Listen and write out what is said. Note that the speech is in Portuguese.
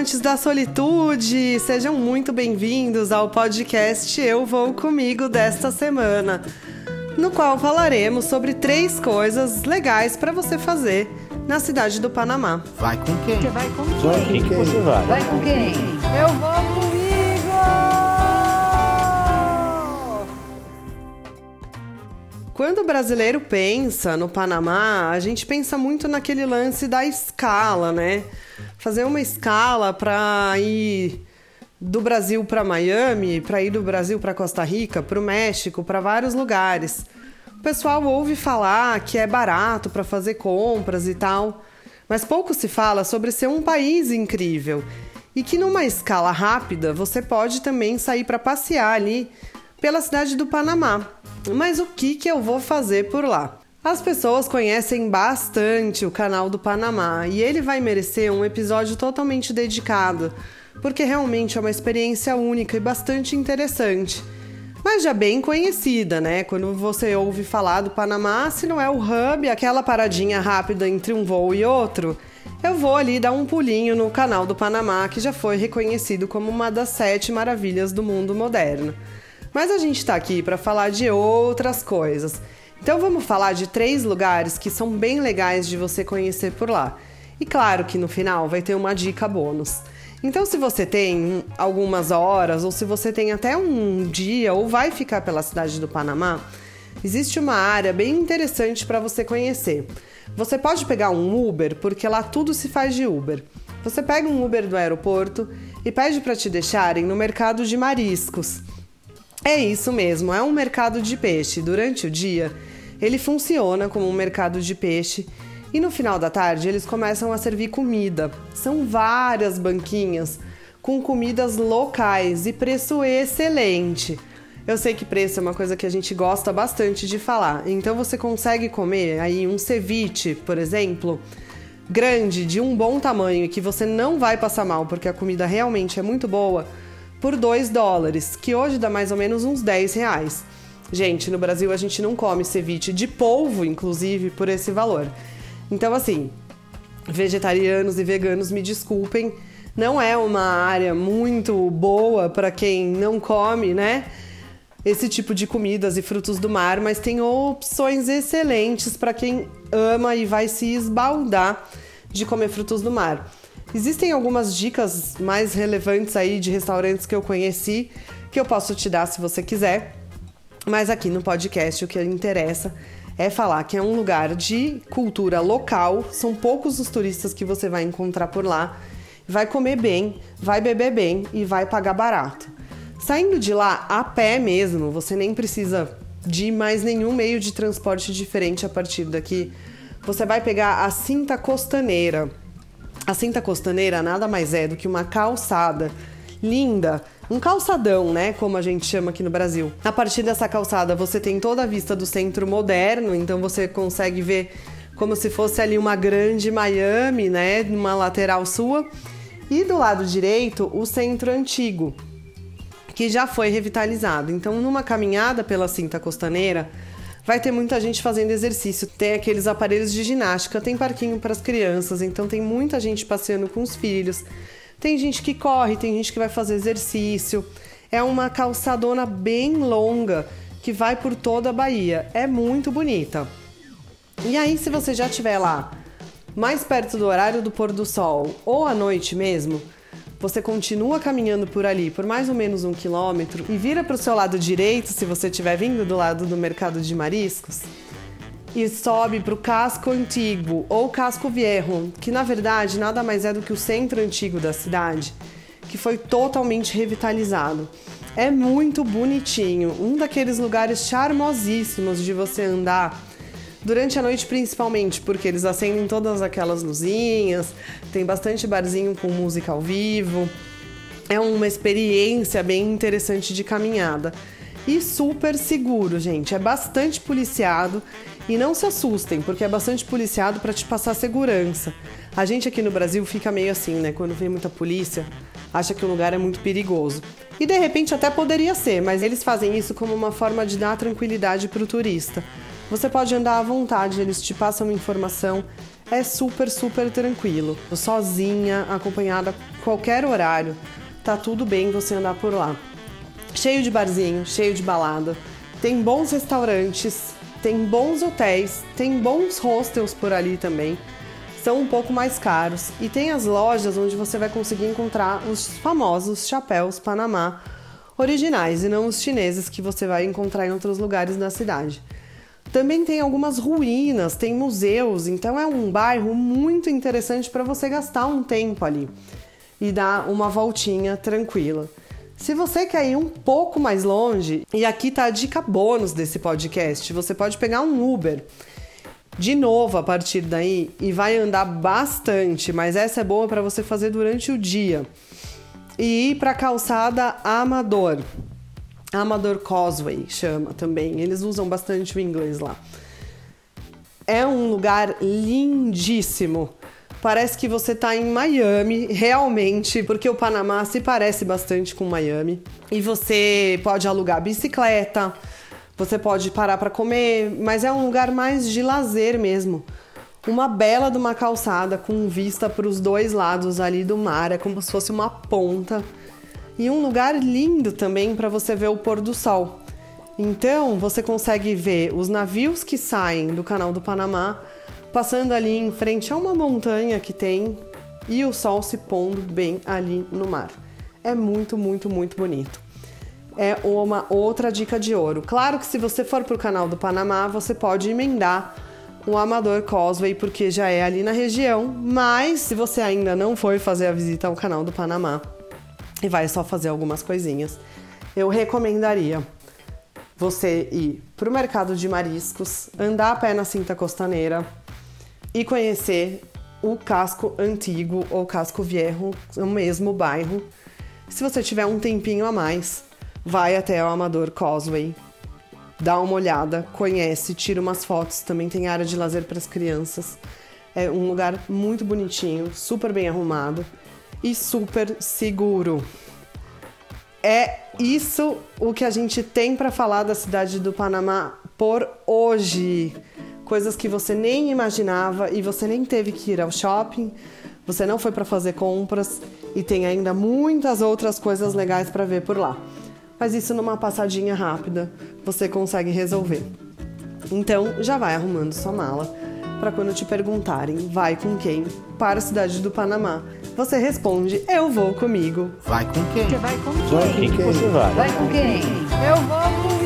amantes da solitude, sejam muito bem-vindos ao podcast Eu Vou Comigo desta semana, no qual falaremos sobre três coisas legais para você fazer na cidade do Panamá. Vai com quem? Você vai com Vai, quem? quem que você vai? Vai com quem? Eu vou comigo! Quando o brasileiro pensa no Panamá, a gente pensa muito naquele lance da escala, né? Fazer uma escala para ir do Brasil para Miami, para ir do Brasil para Costa Rica, para o México, para vários lugares. O pessoal ouve falar que é barato para fazer compras e tal, mas pouco se fala sobre ser um país incrível e que numa escala rápida você pode também sair para passear ali pela cidade do Panamá. Mas o que, que eu vou fazer por lá? As pessoas conhecem bastante o canal do Panamá e ele vai merecer um episódio totalmente dedicado, porque realmente é uma experiência única e bastante interessante. Mas já bem conhecida, né? Quando você ouve falar do Panamá, se não é o hub, aquela paradinha rápida entre um voo e outro, eu vou ali dar um pulinho no canal do Panamá, que já foi reconhecido como uma das sete maravilhas do mundo moderno. Mas a gente está aqui para falar de outras coisas. Então vamos falar de três lugares que são bem legais de você conhecer por lá. E claro que no final vai ter uma dica bônus. Então, se você tem algumas horas, ou se você tem até um dia, ou vai ficar pela cidade do Panamá, existe uma área bem interessante para você conhecer. Você pode pegar um Uber, porque lá tudo se faz de Uber. Você pega um Uber do aeroporto e pede para te deixarem no mercado de mariscos. É isso mesmo, é um mercado de peixe. Durante o dia, ele funciona como um mercado de peixe e no final da tarde eles começam a servir comida. São várias banquinhas com comidas locais e preço excelente. Eu sei que preço é uma coisa que a gente gosta bastante de falar, então você consegue comer aí um ceviche, por exemplo, grande, de um bom tamanho e que você não vai passar mal porque a comida realmente é muito boa por 2 dólares, que hoje dá mais ou menos uns 10 reais. Gente, no Brasil a gente não come ceviche de polvo, inclusive, por esse valor. Então, assim, vegetarianos e veganos, me desculpem, não é uma área muito boa para quem não come, né? Esse tipo de comidas e frutos do mar, mas tem opções excelentes para quem ama e vai se esbaldar de comer frutos do mar. Existem algumas dicas mais relevantes aí de restaurantes que eu conheci que eu posso te dar se você quiser. Mas aqui no podcast o que interessa é falar que é um lugar de cultura local, são poucos os turistas que você vai encontrar por lá. Vai comer bem, vai beber bem e vai pagar barato. Saindo de lá a pé mesmo, você nem precisa de mais nenhum meio de transporte diferente a partir daqui. Você vai pegar a cinta costaneira. A cinta costaneira nada mais é do que uma calçada linda, um calçadão, né, como a gente chama aqui no Brasil. A partir dessa calçada você tem toda a vista do centro moderno, então você consegue ver como se fosse ali uma grande Miami, né, numa lateral sua. E do lado direito, o centro antigo, que já foi revitalizado. Então, numa caminhada pela cinta costaneira, vai ter muita gente fazendo exercício. Tem aqueles aparelhos de ginástica, tem parquinho para as crianças, então tem muita gente passeando com os filhos. Tem gente que corre, tem gente que vai fazer exercício. É uma calçadona bem longa que vai por toda a Bahia. É muito bonita. E aí, se você já estiver lá mais perto do horário do pôr do sol ou à noite mesmo, você continua caminhando por ali por mais ou menos um quilômetro e vira para o seu lado direito, se você estiver vindo do lado do mercado de mariscos, e sobe para o casco antigo ou casco viejo, que na verdade nada mais é do que o centro antigo da cidade, que foi totalmente revitalizado. É muito bonitinho, um daqueles lugares charmosíssimos de você andar durante a noite principalmente, porque eles acendem todas aquelas luzinhas, tem bastante barzinho com música ao vivo. É uma experiência bem interessante de caminhada. E super seguro, gente. É bastante policiado e não se assustem, porque é bastante policiado para te passar segurança. A gente aqui no Brasil fica meio assim, né? Quando vem muita polícia, acha que o lugar é muito perigoso. E de repente até poderia ser, mas eles fazem isso como uma forma de dar tranquilidade para o turista. Você pode andar à vontade, eles te passam informação. é super, super tranquilo. Sozinha, acompanhada, qualquer horário, tá tudo bem você andar por lá. Cheio de barzinho, cheio de balada, tem bons restaurantes, tem bons hotéis, tem bons hostels por ali também. São um pouco mais caros e tem as lojas onde você vai conseguir encontrar os famosos chapéus Panamá originais e não os chineses que você vai encontrar em outros lugares da cidade. Também tem algumas ruínas, tem museus, então é um bairro muito interessante para você gastar um tempo ali e dar uma voltinha tranquila. Se você quer ir um pouco mais longe, e aqui tá a dica bônus desse podcast, você pode pegar um Uber de novo a partir daí e vai andar bastante, mas essa é boa para você fazer durante o dia. E ir para a calçada Amador. Amador Causeway chama também. Eles usam bastante o inglês lá. É um lugar lindíssimo. Parece que você está em Miami, realmente, porque o Panamá se parece bastante com Miami. E você pode alugar bicicleta, você pode parar para comer, mas é um lugar mais de lazer mesmo. Uma bela de uma calçada com vista para os dois lados ali do mar, é como se fosse uma ponta. E um lugar lindo também para você ver o pôr do sol. Então, você consegue ver os navios que saem do Canal do Panamá passando ali em frente a uma montanha que tem e o sol se pondo bem ali no mar. É muito, muito, muito bonito. É uma outra dica de ouro. Claro que se você for para o canal do Panamá, você pode emendar o Amador Causeway, porque já é ali na região, mas se você ainda não foi fazer a visita ao canal do Panamá e vai só fazer algumas coisinhas, eu recomendaria você ir para o mercado de mariscos, andar a pé na cinta costaneira, e conhecer o casco antigo ou casco viejo, o mesmo bairro. Se você tiver um tempinho a mais, vai até o Amador Causeway, dá uma olhada, conhece, tira umas fotos. Também tem área de lazer para as crianças. É um lugar muito bonitinho, super bem arrumado e super seguro. É isso o que a gente tem para falar da cidade do Panamá por hoje coisas que você nem imaginava e você nem teve que ir ao shopping, você não foi para fazer compras e tem ainda muitas outras coisas legais para ver por lá. Mas isso numa passadinha rápida você consegue resolver. Então já vai arrumando sua mala para quando te perguntarem vai com quem para a cidade do Panamá. Você responde eu vou comigo. Vai com quem? Você vai com quem? Vai com quem? Você vai? Vai com quem? Eu vou com